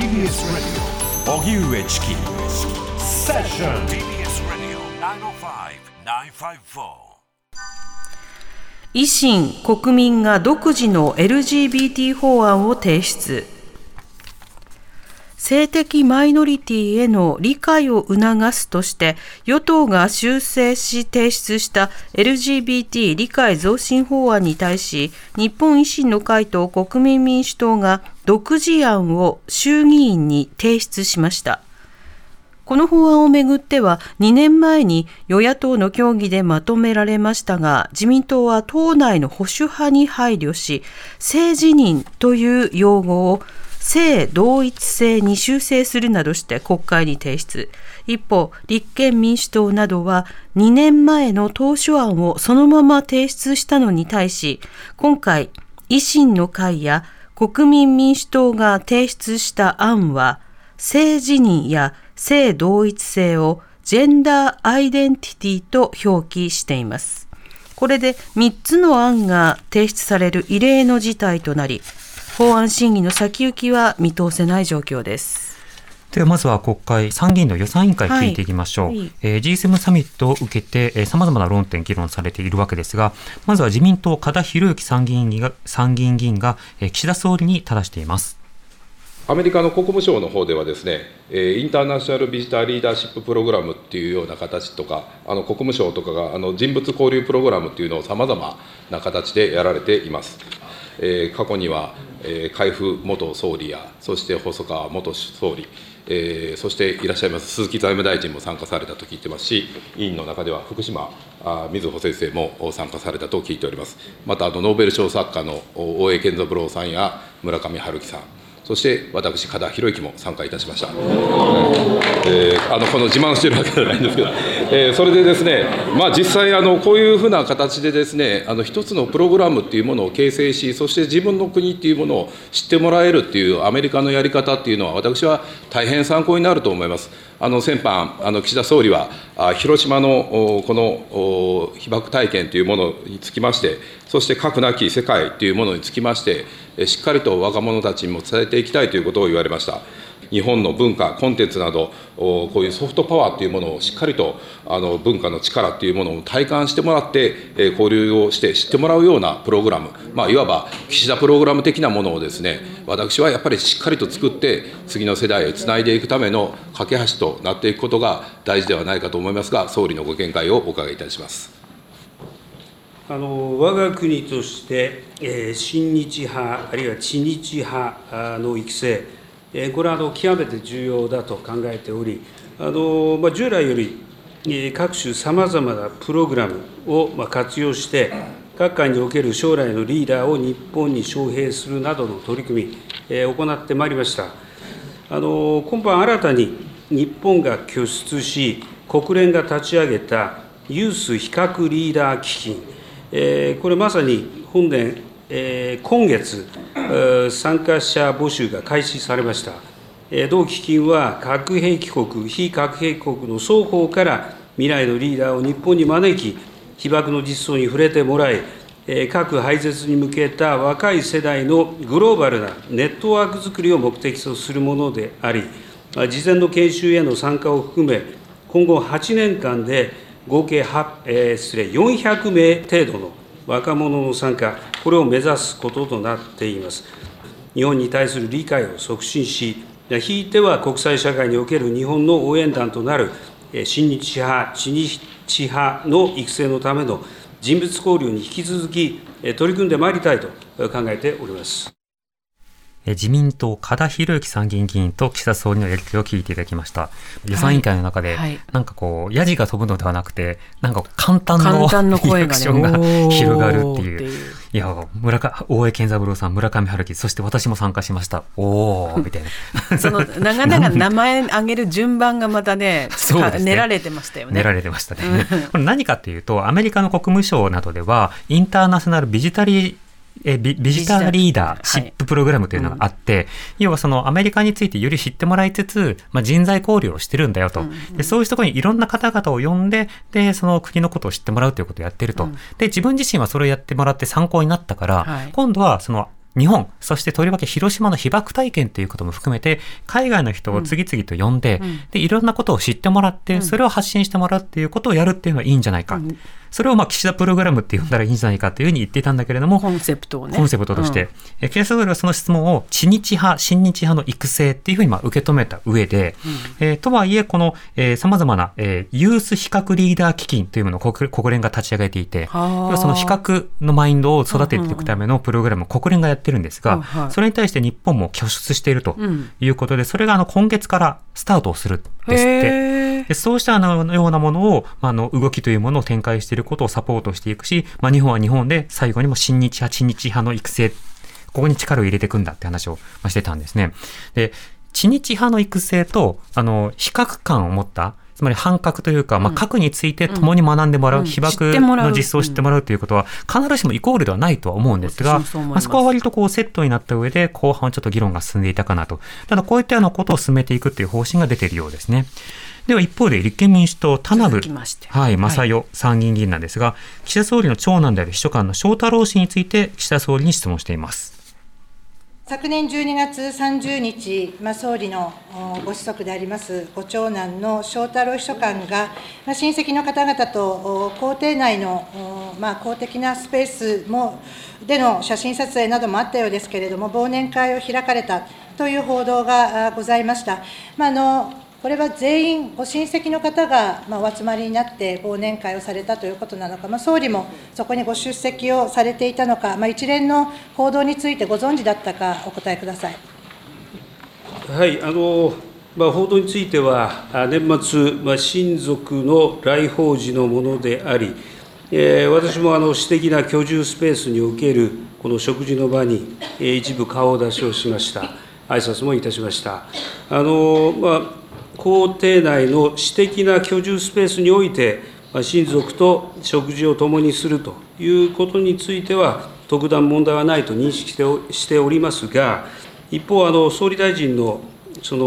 TBS Radio. 荻上チキセッション TBS Radio 905-954維新国民が独自の LGBT 法案を提出性的マイノリティへの理解を促すとして与党が修正し提出した LGBT 理解増進法案に対し日本維新の会と国民民主党が独自案を衆議院に提出しました。この法案をめぐっては2年前に与野党の協議でまとめられましたが自民党は党内の保守派に配慮し性自認という用語を性同一性に修正するなどして国会に提出。一方、立憲民主党などは2年前の当初案をそのまま提出したのに対し、今回、維新の会や国民民主党が提出した案は、性自認や性同一性をジェンダーアイデンティティと表記しています。これで3つの案が提出される異例の事態となり、法案審議の先行きは見通せない状況です。ではまずは国会、参議院の予算委員会聞いていきましょう。はいはい、えー、G7 サミットを受けて、さまざまな論点議論されているわけですが、まずは自民党、加田博之参議院議が参議院議員が、えー、岸田総理に正しています。アメリカの国務省の方ではですね、インターナショナルビジターリーダーシッププログラムっていうような形とか、あの国務省とかがあの人物交流プログラムっていうのをさまざまな形でやられています。えー、過去には、えー、海部元総理や、そして細川元総理、えー、そしていらっしゃいます鈴木財務大臣も参加されたと聞いてますし、委員の中では福島あ瑞穂先生も参加されたと聞いております。また、あのノーベル賞作家の大江健三郎さんや村上春樹さん、そして私、加田博之も参加いたしました。えー、あのこの自慢してるわけじゃないんですけど、えー、それでですね、まあ、実際あの、こういうふうな形でですね、あの一つのプログラムっていうものを形成し、そして自分の国っていうものを知ってもらえるっていうアメリカのやり方っていうのは、私は大変参考になると思います。あの先般、あの岸田総理は、広島のこの被爆体験というものにつきまして、そして核なき世界というものにつきまして、しっかりと若者たちにも伝えていきたいということを言われました。日本の文化、コンテンツなど、こういうソフトパワーというものをしっかりとあの文化の力というものを体感してもらって、え交流をして知ってもらうようなプログラム、まあ、いわば岸田プログラム的なものをですね、私はやっぱりしっかりと作って、次の世代へつないでいくための架け橋となっていくことが大事ではないかと思いますが、総理のご見解をお伺いいたします。あの我が国として、えー、親日派、あるいは知日派の育成、これはあの極めて重要だと考えており、あのまあ、従来より各種さまざまなプログラムを活用して、各界における将来のリーダーを日本に招聘するなどの取り組み、行ってまいりました。あの今般新たに日本が拠出し、国連が立ち上げたユース非核リーダー基金、これまさに本年今月、参加者募集が開始されました。同基金は核兵器国、非核兵器国の双方から未来のリーダーを日本に招き、被爆の実相に触れてもらい、核廃絶に向けた若い世代のグローバルなネットワークづくりを目的とするものであり、事前の研修への参加を含め、今後8年間で合計8、失礼、400名程度の若者の参加、これを目指すこととなっています。日本に対する理解を促進し、ひいては国際社会における日本の応援団となる親日派、知日派の育成のための人物交流に引き続き取り組んでまいりたいと考えております。自民党、加田博之参議院議員と岸田総理のやり取りを聞いていただきました。予算委員会の中で、はい、なんかこう、やじが飛ぶのではなくて、なんか簡単のリアクションが広がるっていう。いや、村上、大江健三郎さん、村上春樹、そして私も参加しました。おー、みたいな。その、長々名前挙げる順番がまたね、ね練られてましたよね。練られてましたね。これ何かっていうと、アメリカの国務省などでは、インターナショナルビジタリーえビビジターリーダーシッププログラムというのがあって、はい。うん、要はそのアメリカについてより知ってもらいつつ、まあ、人材交流をしてるんだよと、うん。うん、でそういうところにいろんな方々を呼んででその国のことを知ってもらうということをやってると、うん、で自分自身はそれをやってもらって参考になったから、はい、今度はその日本、そしてとりわけ広島の被爆体験ということも含めて、海外の人を次々と呼んで、うん、で、いろんなことを知ってもらって、それを発信してもらうっていうことをやるっていうのはいいんじゃないか。うんそれをまあ岸田プログラムって呼んだらいいんじゃないかというふうに言っていたんだけれども、コンセプトをね。コンセプトとして、うん、岸田総理はその質問を、知日派、親日派の育成っていうふうにまあ受け止めた上で、うん、えー、とはいえ、この、えー、様々な、えー、ユース比較リーダー基金というものを国国連が立ち上げていて、要はその比較のマインドを育てていくためのプログラムを国連がやってるんですが、それに対して日本も拠出しているということで、それがあの今月からスタートをするですって。でそうしたようなものを、あの動きというものを展開していることをサポートしていくし、まあ、日本は日本で最後にも親日派、親日派の育成、ここに力を入れていくんだって話をしてたんですね。で、知日派の育成と、あの、比較感を持った、つまり反核というか、まあ、核について共に学んでもらう、被爆の実装を知ってもらうということは、必ずしもイコールではないとは思うんですが、まあ、そこは割とこうセットになった上で、後半はちょっと議論が進んでいたかなと。ただ、こういったようなことを進めていくという方針が出ているようですね。では一方で立憲民主党田名部、はい、正代参議院議員なんですが、岸田総理の長男である秘書官の翔太郎氏について岸田総理に質問しています。昨年12月30日、まあ、総理のご子息でありますご長男の翔太郎秘書官が、まあ、親戚の方々と公邸内の、まあ、公的なスペースもでの写真撮影などもあったようですけれども、忘年会を開かれたという報道がございました。ま、あのこれは全員、ご親戚の方が、ま、お集まりになって忘年会をされたということなのか、ま、総理もそこにご出席をされていたのか、ま、一連の報道についてご存知だったか、お答えください。はいあのまあ、報道については、年末、まあ、親族の来訪時のものであり、えー、私もあの私的な居住スペースにおけるこの食事の場に、えー、一部顔出しをしました。挨拶もいたしました。あのまあ公邸内の私的な居住スペースにおいて、親族と食事を共にするということについては、特段問題はないと認識しておりますが、一方、あの総理大臣のその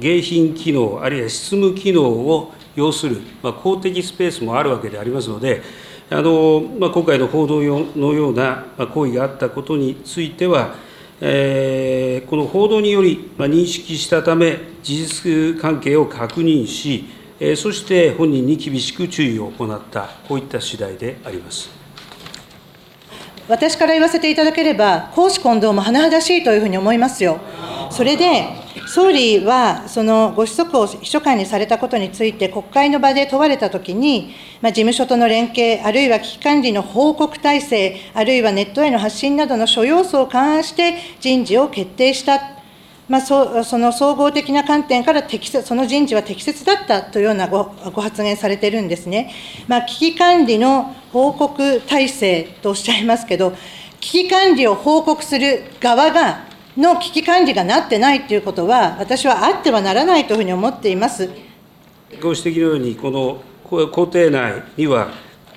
迎賓機能、あるいは執務機能を要する、まあ、公的スペースもあるわけでありますので、あのまあ、今回の報道のような行為があったことについては、この報道により、ま、認識したため、事実関係を確認し、え、そして本人に厳しく注意を行った、こういった次第であります私から言わせていただければ、公私混同も甚だしいというふうに思いますよ。それで、総理はそのご子息を秘書官にされたことについて、国会の場で問われたときに、まあ、事務所との連携、あるいは危機管理の報告体制、あるいはネットへの発信などの諸要素を勘案して人事を決定した。まあ、そその総合的な観点から適切その人事は適切だったというようなごご発言されてるんですね。まあ、危機管理の報告体制とおっしゃいますけど、危機管理を報告する側がの危機管理がなってないということは、私はあってはならないというふうに思っています。ご指摘のように、この公邸内には、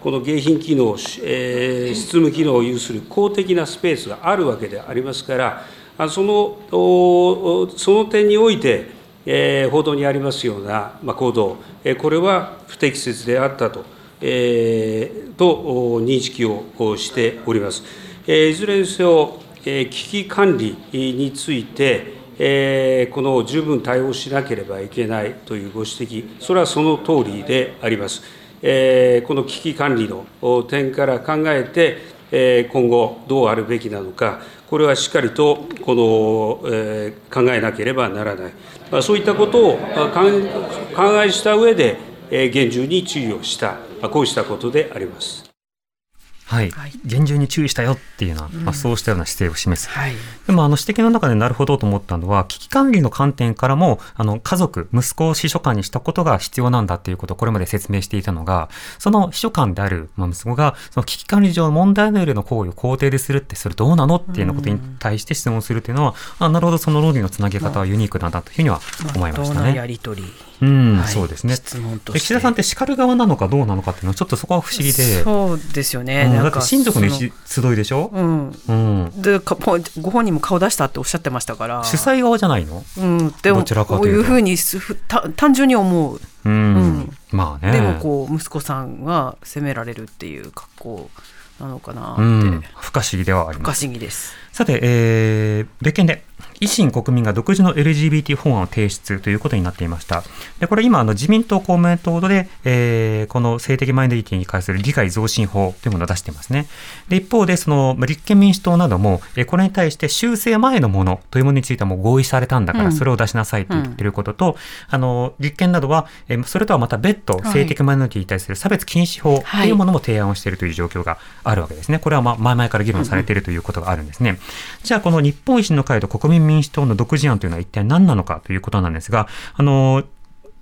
この迎賓機能、執務機能を有する公的なスペースがあるわけでありますから、そのその点において、報道にありますような、行動、これは不適切であったと,、と認識をしております。いずれにせよ、危機管理について、この十分対応しなければいけないというご指摘、それはその通りであります。この危機管理の点から考えて、今後どうあるべきなのか、これはしっかりとこの、考えなければならない、そういったことを考えした上で、厳重に注意をした、こうしたことであります。はい、厳重に注意したよっていうような、まあ、そうしたような姿勢を示す、はい、でもあの指摘の中でなるほどと思ったのは危機管理の観点からもあの家族息子を秘書官にしたことが必要なんだっていうことをこれまで説明していたのがその秘書官である、まあ、息子がその危機管理上問題のよりの行為を肯定でするってそれどうなのっていうようなことに対して質問するというのは、あなるほどその論理のつなげ方はユニークなんだというふうには思いましたね。やり取り。うん、はい、そうですね。質問と岸田さんって叱る側なのかどうなのかっていうのはちょっとそこは不思議で。そうですよね。うん、だって親族の集いでしょ？うん。うん。でご本人も顔出したっておっしゃってましたから。主催側じゃないの？うん。でもこういうふうに単純に思う。うん。うん、まあね。でもこう息子さんが責められるっていう格好。なのかなって、うん、不可思議ではあります。不可思議です。さて、えー、別件で、維新国民が独自の LGBT 法案を提出ということになっていました。で、これ今、あの自民党公明党で、えー、この性的マイノリティに関する理解増進法というものを出していますね。で、一方で、その、立憲民主党なども、えー、これに対して修正前のものというものについてはもう合意されたんだから、それを出しなさいと言っていることと、うん、あの、立憲などは、えー、それとはまた別途、性的マイノリティに対する差別禁止法というものも提案をしているという状況があるわけですね。これはまあ前々から議論されているということがあるんですね。じゃあ、この日本維新の会と国民民主党の独自案というのは一体何なのかということなんですが、あの、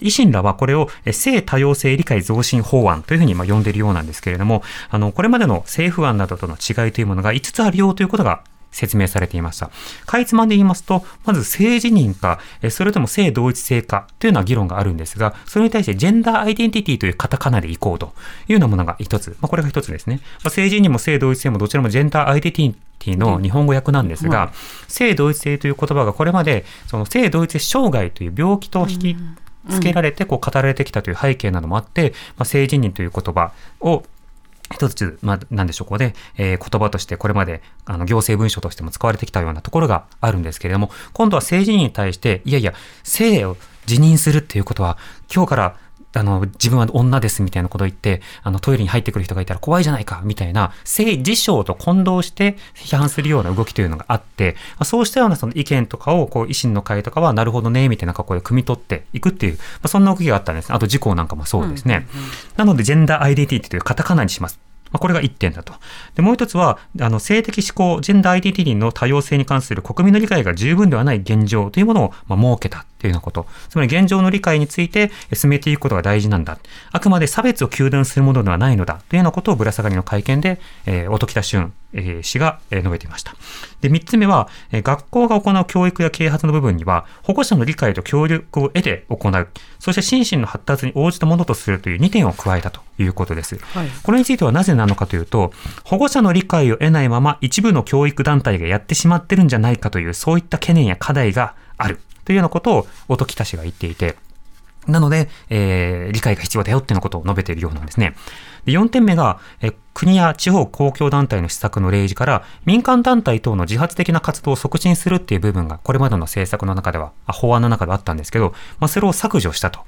維新らはこれを性多様性理解増進法案というふうに呼んでいるようなんですけれども、あの、これまでの政府案などとの違いというものが5つあるよということが説明されていました。かいつまんで言いますと、まず性自認か、それとも性同一性かというような議論があるんですが、それに対してジェンダーアイデンティティというカタカナでいこうというようなものが一つ。まあ、これが一つですね。まあ、性自認も性同一性もどちらもジェンダーアイデンティティの日本語訳なんですが、うん、性同一性という言葉がこれまで、その性同一性障害という病気と引きつけられてこう語られてきたという背景などもあって、まあ、性自認という言葉を一つ、まあ、なんでしょう、ここで、えー、言葉としてこれまであの行政文書としても使われてきたようなところがあるんですけれども、今度は政治に対して、いやいや、性を辞任するっていうことは、今日からあの、自分は女ですみたいなことを言って、あの、トイレに入ってくる人がいたら怖いじゃないか、みたいな、性自称と混同して批判するような動きというのがあって、そうしたようなその意見とかを、こう、維新の会とかは、なるほどね、みたいな格好で汲み取っていくっていう、まあ、そんな動きがあったんです。あと、事項なんかもそうですね。なので、ジェンダーアイデンティティというカタカナにします。まあ、これが1点だと。で、もう一つは、あの、性的指向、ジェンダーアイデンティティの多様性に関する国民の理解が十分ではない現状というものを、まあ、設けたというようなこと。つまり現状の理解について進めていくことが大事なんだ。あくまで差別を糾弾するものではないのだ。というようなことをぶら下がりの会見で、えー、音喜多俊、えー、氏が、えー、述べていました。で、三つ目は、えー、学校が行う教育や啓発の部分には、保護者の理解と協力を得て行う。そして心身の発達に応じたものとするという2点を加えたということです。はい、これについてはなぜなのかというと、保護者の理解を得ないまま一部の教育団体がやってしまってるんじゃないかという、そういった懸念や課題がある。というようなことを音喜多氏が言っていて、なので、えー、理解が必要だよっていうことを述べているようなんですね。で4点目が、え国や地方公共団体の施策の例示から民間団体等の自発的な活動を促進するっていう部分がこれまでの政策の中では、法案の中ではあったんですけど、まあ、それを削除したと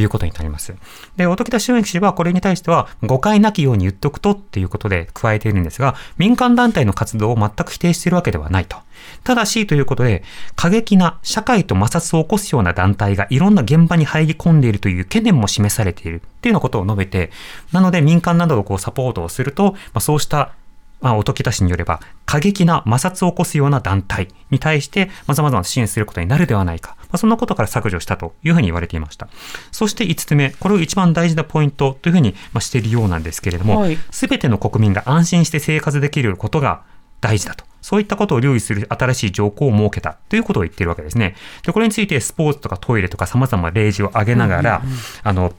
いうことになります。で、音喜多俊之氏はこれに対しては誤解なきように言っとくとっていうことで加えているんですが、民間団体の活動を全く否定しているわけではないと。ただしということで、過激な社会と摩擦を起こすような団体がいろんな現場に入り込んでいるという懸念も示されているっていうようなことを述べて、なので民間などをこうサポートをすると、まあ、そうしたまあ、音喜多氏によれば、過激な摩擦を起こすような団体に対して、まざまざ支援することになるではないか。まあ、そんなことから削除したというふうに言われていました。そして5つ目、これを一番大事なポイントというふうにしているようなんですけれども、す、べ、ての国民が安心して生活できることが大事だと。そういったことを留意する新しい条項を設けたということを言っているわけですね。で、これについてスポーツとかトイレとか様々例示を挙げながら、うんうんうん、あの、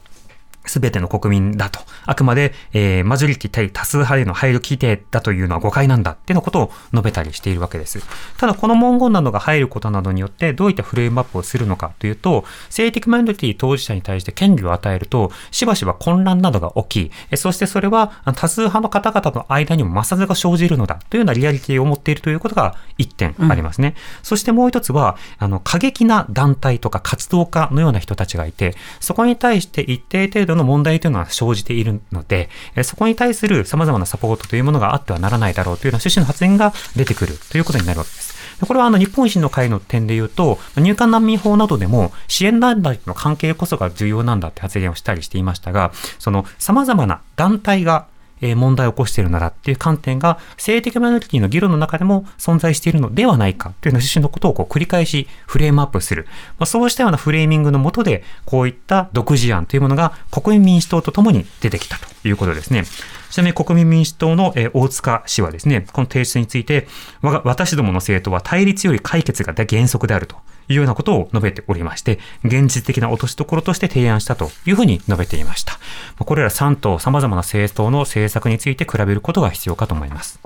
すべての国民だと。あくまで、えー、マジョリティ対多数派への配慮規定だというのは誤解なんだっていうのことを述べたりしているわけです。ただ、この文言などが入ることなどによって、どういったフレームアップをするのかというと、性的マイノリティ当事者に対して権利を与えると、しばしば混乱などが起き、えそしてそれは多数派の方々の間にも摩擦が生じるのだというようなリアリティを持っているということが一点ありますね。うん、そしてもう一つは、あの、過激な団体とか活動家のような人たちがいて、そこに対して一定程度のの問題というのは生じているので、そこに対する様々なサポートというものがあってはならないだろうというような趣旨の発言が出てくるということになるわけです。これはあの日本維新の会の点で言うと、入管難民法などでも支援団体の関係こそが重要なんだって発言をしたりしていましたが、その様々な団体がえ問題を起こしているならっていう観点が性的マイノリティの議論の中でも存在しているのではないかというような趣旨のことをこう繰り返しフレームアップする。まあ、そうしたようなフレーミングのもとで、こういった独自案というものが国民民主党とともに出てきたということですね。ちなみに国民民主党の、え大塚氏はですね、この提出について、私どもの政党は対立より解決が原則であるというようなことを述べておりまして、現実的な落としどころとして提案したというふうに述べていました。これら3党様々な政党の政策について比べることが必要かと思います。